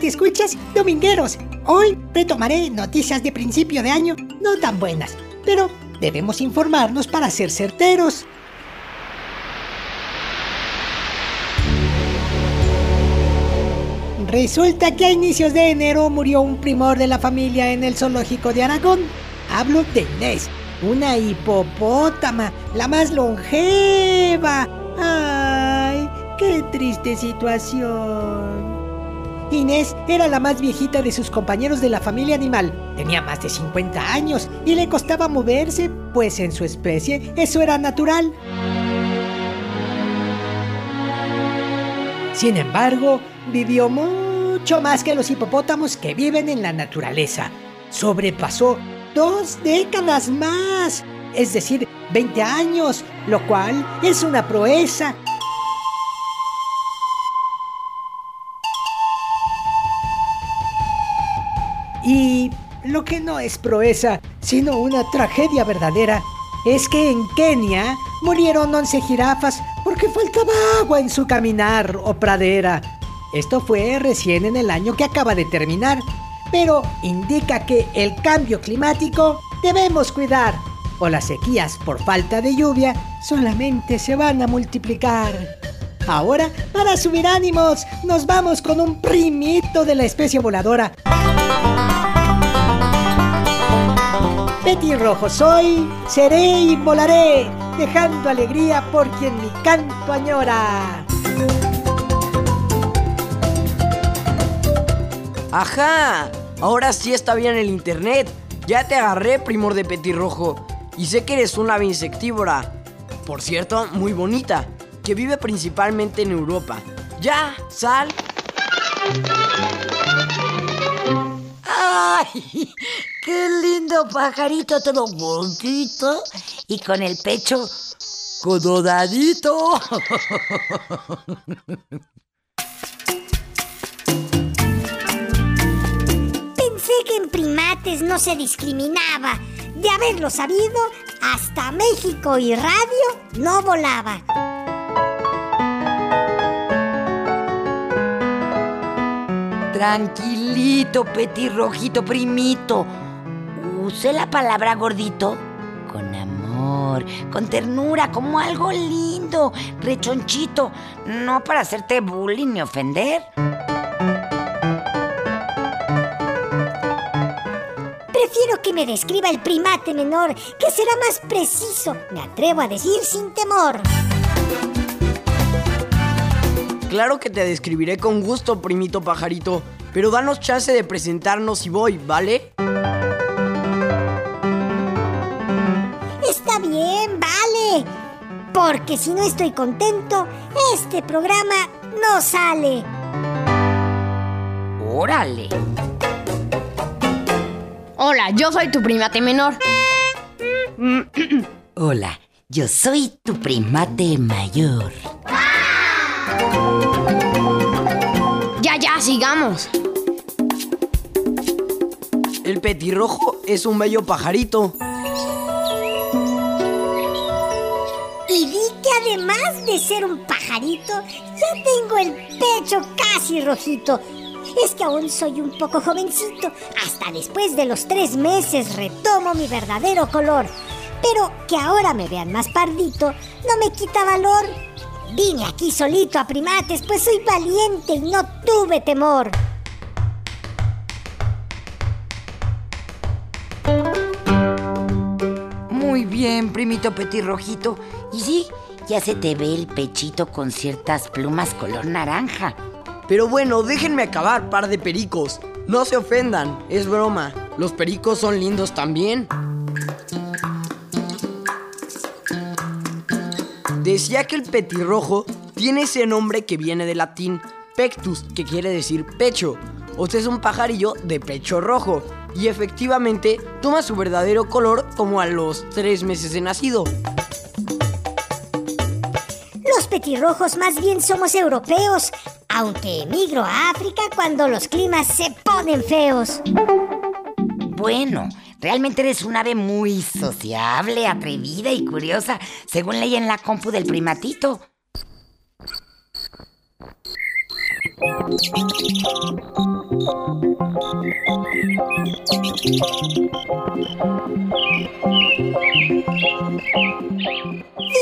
Y escuchas domingueros. Hoy retomaré noticias de principio de año no tan buenas, pero debemos informarnos para ser certeros. Resulta que a inicios de enero murió un primor de la familia en el zoológico de Aragón. Hablo de Inés, una hipopótama, la más longeva. ¡Ay, qué triste situación! Inés era la más viejita de sus compañeros de la familia animal. Tenía más de 50 años y le costaba moverse, pues en su especie eso era natural. Sin embargo, vivió mucho más que los hipopótamos que viven en la naturaleza. Sobrepasó dos décadas más, es decir, 20 años, lo cual es una proeza. Y lo que no es proeza, sino una tragedia verdadera, es que en Kenia murieron 11 jirafas porque faltaba agua en su caminar o pradera. Esto fue recién en el año que acaba de terminar, pero indica que el cambio climático debemos cuidar, o las sequías por falta de lluvia solamente se van a multiplicar. Ahora, para subir ánimos, nos vamos con un primito de la especie voladora. Rojo soy, seré y volaré, dejando alegría por quien mi canto añora. Ajá, ahora sí está bien el internet. Ya te agarré, primor de petirrojo. Y sé que eres una ave insectívora. Por cierto, muy bonita, que vive principalmente en Europa. Ya, sal. ¡Qué lindo pajarito todo bonito y con el pecho cododadito! Pensé que en primates no se discriminaba. De haberlo sabido, hasta México y radio no volaba. Tranquilito, petirrojito primito use la palabra gordito con amor, con ternura, como algo lindo, rechonchito, no para hacerte bullying ni ofender. Prefiero que me describa el primate menor, que será más preciso, me atrevo a decir sin temor. Claro que te describiré con gusto, primito pajarito, pero danos chance de presentarnos y voy, ¿vale? porque si no estoy contento, este programa no sale. Órale. Hola, yo soy tu primate menor. Hola, yo soy tu primate mayor. Ya, ya, sigamos. El petirrojo es un bello pajarito además de ser un pajarito, ya tengo el pecho casi rojito. Es que aún soy un poco jovencito. Hasta después de los tres meses retomo mi verdadero color. Pero que ahora me vean más pardito no me quita valor. Vine aquí solito a primates, pues soy valiente y no tuve temor. Muy bien, primito petirrojito. Y sí, ya se te ve el pechito con ciertas plumas color naranja. Pero bueno, déjenme acabar, par de pericos. No se ofendan, es broma. Los pericos son lindos también. Decía que el petirrojo tiene ese nombre que viene del latín pectus, que quiere decir pecho. O sea, es un pajarillo de pecho rojo. Y efectivamente toma su verdadero color como a los tres meses de nacido. Los petirrojos más bien somos europeos, aunque emigro a África cuando los climas se ponen feos. Bueno, realmente eres un ave muy sociable, atrevida y curiosa, según leí en la compu del primatito.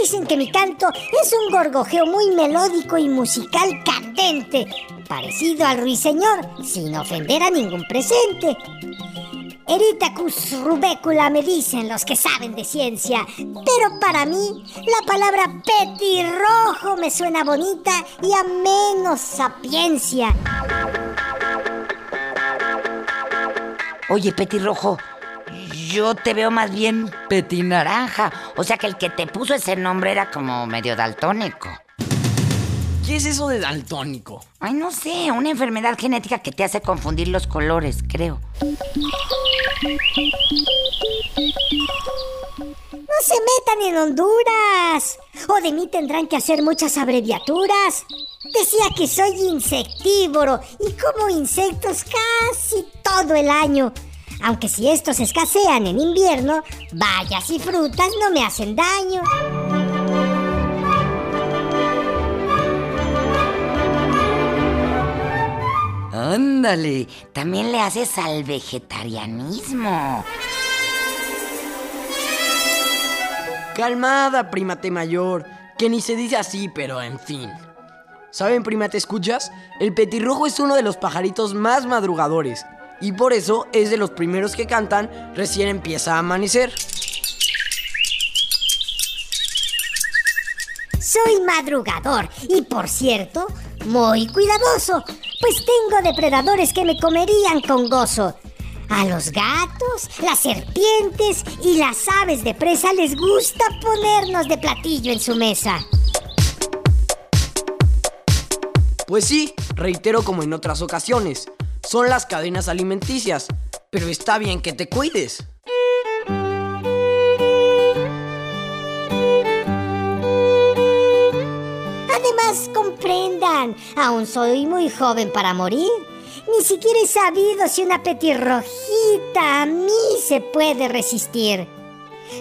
Dicen que mi canto es un gorgojeo muy melódico y musical candente, parecido al ruiseñor, sin ofender a ningún presente. Eritacus rubécula me dicen los que saben de ciencia, pero para mí la palabra petirrojo me suena bonita y a menos sapiencia. Oye, petirrojo, yo te veo más bien petinaranja. O sea que el que te puso ese nombre era como medio daltónico. ¿Qué es eso de daltónico? Ay, no sé, una enfermedad genética que te hace confundir los colores, creo. No se metan en Honduras. O de mí tendrán que hacer muchas abreviaturas. Decía que soy insectívoro y como insectos casi todo el año. Aunque si estos escasean en invierno, bayas y frutas no me hacen daño. Ándale, también le haces al vegetarianismo. Calmada, primate mayor, que ni se dice así, pero en fin. ¿Saben, primate escuchas? El petirrojo es uno de los pajaritos más madrugadores y por eso es de los primeros que cantan recién empieza a amanecer. Soy madrugador y por cierto, muy cuidadoso, pues tengo depredadores que me comerían con gozo. A los gatos, las serpientes y las aves de presa les gusta ponernos de platillo en su mesa. Pues sí, reitero como en otras ocasiones, son las cadenas alimenticias, pero está bien que te cuides. Además, comprendan, aún soy muy joven para morir. Ni siquiera he sabido si una petirrojita a mí se puede resistir.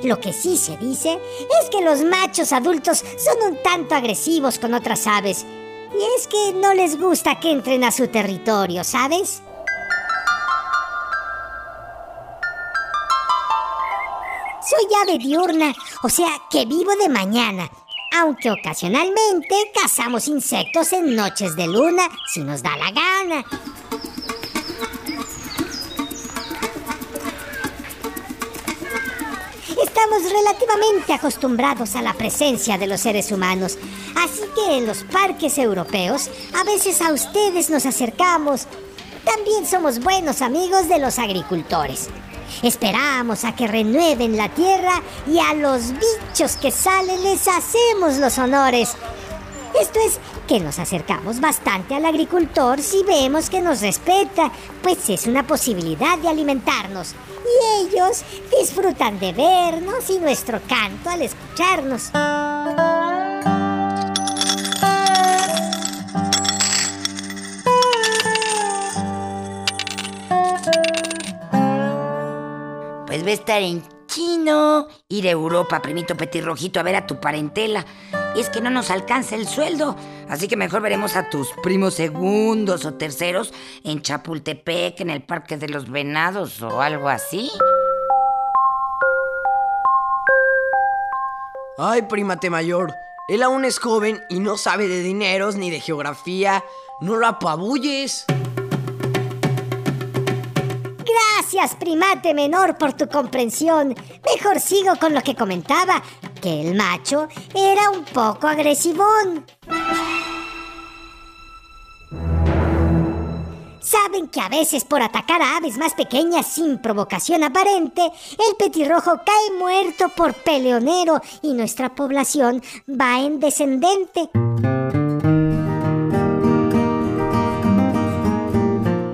Lo que sí se dice es que los machos adultos son un tanto agresivos con otras aves. Y es que no les gusta que entren a su territorio, ¿sabes? Soy ave diurna, o sea que vivo de mañana, aunque ocasionalmente cazamos insectos en noches de luna si nos da la gana. Estamos relativamente acostumbrados a la presencia de los seres humanos, así que en los parques europeos a veces a ustedes nos acercamos. También somos buenos amigos de los agricultores. Esperamos a que renueven la tierra y a los bichos que salen les hacemos los honores. Esto es que nos acercamos bastante al agricultor si vemos que nos respeta, pues es una posibilidad de alimentarnos. Y ellos disfrutan de vernos y nuestro canto al escucharnos. Va estar en chino, ir a Europa, primito petirrojito, a ver a tu parentela. Es que no nos alcanza el sueldo. Así que mejor veremos a tus primos segundos o terceros en Chapultepec, en el Parque de los Venados o algo así. Ay, primate mayor, él aún es joven y no sabe de dineros ni de geografía. No lo apabulles. Gracias, primate menor, por tu comprensión. Mejor sigo con lo que comentaba, que el macho era un poco agresivón. saben que a veces por atacar a aves más pequeñas sin provocación aparente, el petirrojo cae muerto por peleonero y nuestra población va en descendente.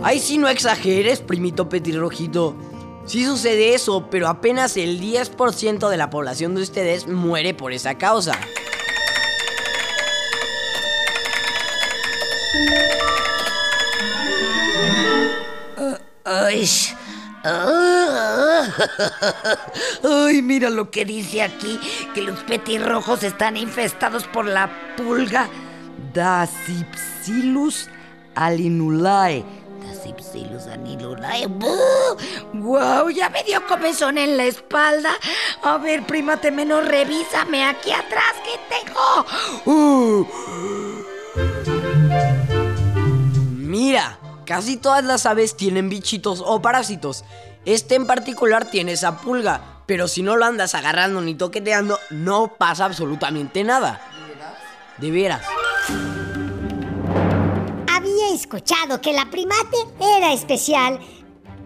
Ay, sí, no exageres, primito petirrojito. Sí sucede eso, pero apenas el 10% de la población de ustedes muere por esa causa. Ay, mira lo que dice aquí, que los petirrojos están infestados por la pulga Dasypsilus alinulae. Dasypsilus alinulae. ¡Wow! Ya me dio comezón en la espalda. A ver, primate menor, revísame aquí atrás que tengo. Uh. Mira, casi todas las aves tienen bichitos o parásitos. Este en particular tiene esa pulga, pero si no lo andas agarrando ni toqueteando, no pasa absolutamente nada. ¿De veras? Había escuchado que la primate era especial,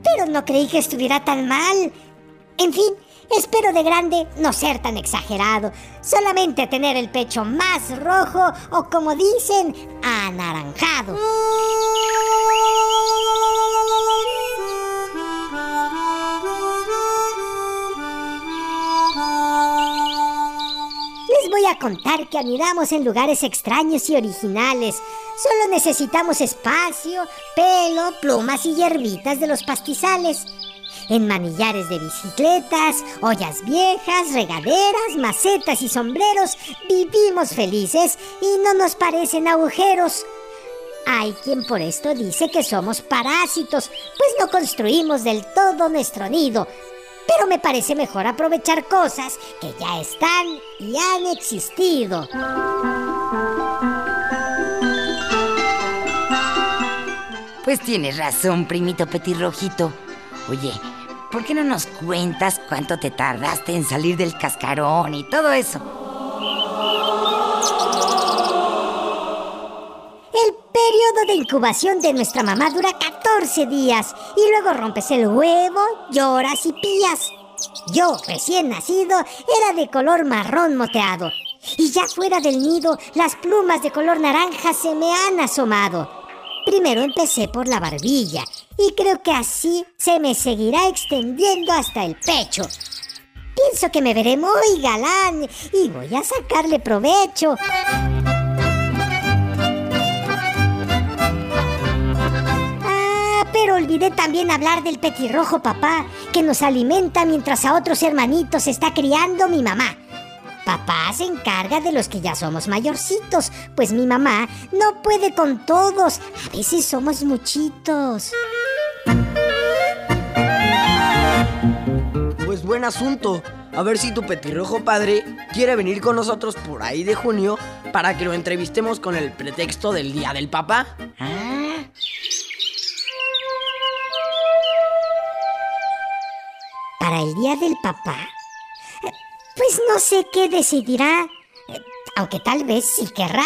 pero no creí que estuviera tan mal. En fin, espero de grande no ser tan exagerado, solamente tener el pecho más rojo o como dicen, anaranjado. Les voy a contar que anidamos en lugares extraños y originales. Solo necesitamos espacio, pelo, plumas y hierbitas de los pastizales. En manillares de bicicletas, ollas viejas, regaderas, macetas y sombreros vivimos felices y no nos parecen agujeros. Hay quien por esto dice que somos parásitos, pues no construimos del todo nuestro nido, pero me parece mejor aprovechar cosas que ya están y han existido. Pues tienes razón, primito petirrojito. Oye, ¿por qué no nos cuentas cuánto te tardaste en salir del cascarón y todo eso? El periodo de incubación de nuestra mamá dura 14 días y luego rompes el huevo, lloras y pías. Yo, recién nacido, era de color marrón moteado. Y ya fuera del nido, las plumas de color naranja se me han asomado. Primero empecé por la barbilla y creo que así se me seguirá extendiendo hasta el pecho. Pienso que me veré muy galán y voy a sacarle provecho. Ah, pero olvidé también hablar del petirrojo papá, que nos alimenta mientras a otros hermanitos está criando mi mamá. Papá se encarga de los que ya somos mayorcitos, pues mi mamá no puede con todos. A veces somos muchitos. Pues buen asunto. A ver si tu petirrojo padre quiere venir con nosotros por ahí de junio para que lo entrevistemos con el pretexto del Día del Papá. Ah, ¿Para el día del papá? Pues no sé qué decidirá, aunque tal vez sí querrá.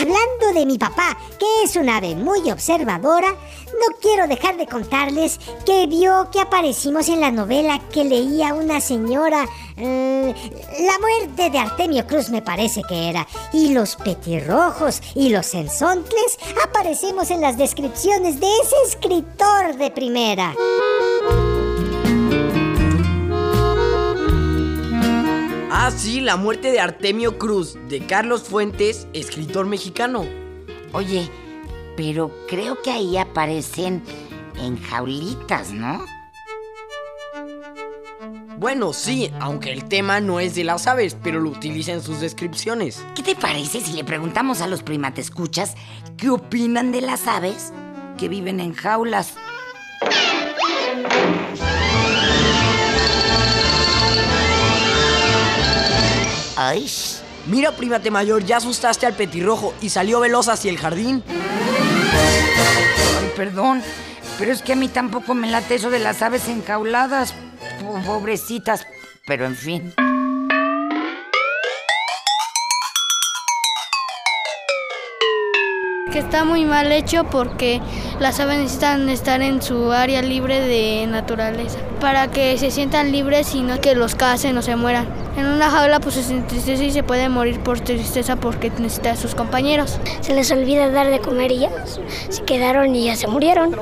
Hablando de mi papá, que es un ave muy observadora, no quiero dejar de contarles que vio que aparecimos en la novela que leía una señora. eh, la muerte de Artemio Cruz me parece que era. Y los petirrojos y los ensontles aparecemos en las descripciones de ese escritor de primera. Ah, sí, la muerte de Artemio Cruz, de Carlos Fuentes, escritor mexicano. oye, pero creo que ahí aparecen en jaulitas, ¿no? Bueno, sí, aunque el tema no es de las aves, pero lo utiliza en sus descripciones. ¿Qué te parece si le preguntamos a los primatescuchas qué opinan de las aves que viven en jaulas? Mira, primate mayor, ya asustaste al petirrojo y salió veloz hacia el jardín. ay, perdón, pero es que a mí tampoco me late eso de las aves enjauladas. Po- Pobrecitas, pero en fin. Que está muy mal hecho porque las aves necesitan estar en su área libre de naturaleza para que se sientan libres y no que los casen o se mueran. En una jaula pues se entristece y se puede morir por tristeza porque necesita a sus compañeros. Se les olvida dar de comer y ya se quedaron y ya se murieron.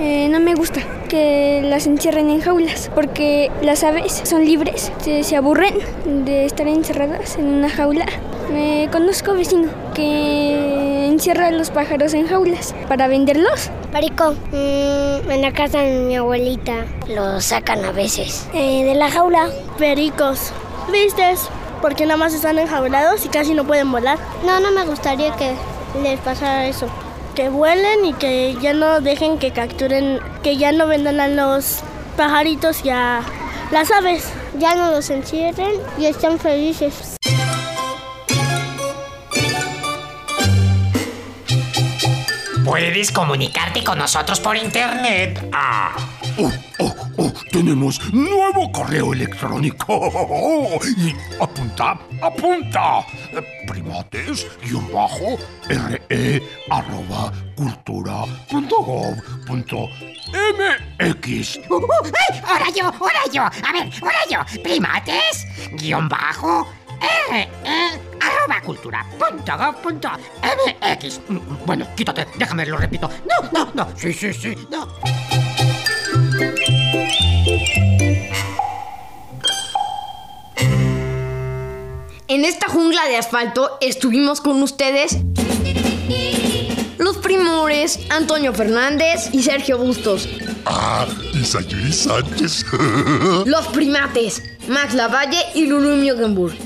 Eh, no me gusta que las encierren en jaulas porque las aves son libres, se, se aburren de estar encerradas en una jaula. Me conozco vecino que encierra a los pájaros en jaulas para venderlos. Perico, mm, en la casa de mi abuelita lo sacan a veces. Eh, de la jaula. Pericos, tristes, porque nada más están enjaulados y casi no pueden volar. No, no me gustaría que les pasara eso. Que vuelen y que ya no dejen que capturen, que ya no vendan a los pajaritos y a las aves. Ya no los encierren y están felices. Puedes comunicarte con nosotros por internet. Ah. Oh, oh, oh, tenemos nuevo correo electrónico. Y apunta, apunta. Primates, guion bajo, re, arroba, cultura, punto gov, punto mx. Uh, uh, ¡Ay! Ahora yo, ahora yo. A ver, ahora yo. Primates, guion bajo, re, arroba cultura, punto gov, punto mx. Bueno, quítate, déjame, lo repito. No, no, no. Sí, sí, sí, no. En esta jungla de asfalto estuvimos con ustedes los primores Antonio Fernández y Sergio Bustos. Ah, y Sayuri Sánchez. Los primates Max Lavalle y Lulu Miogenburg.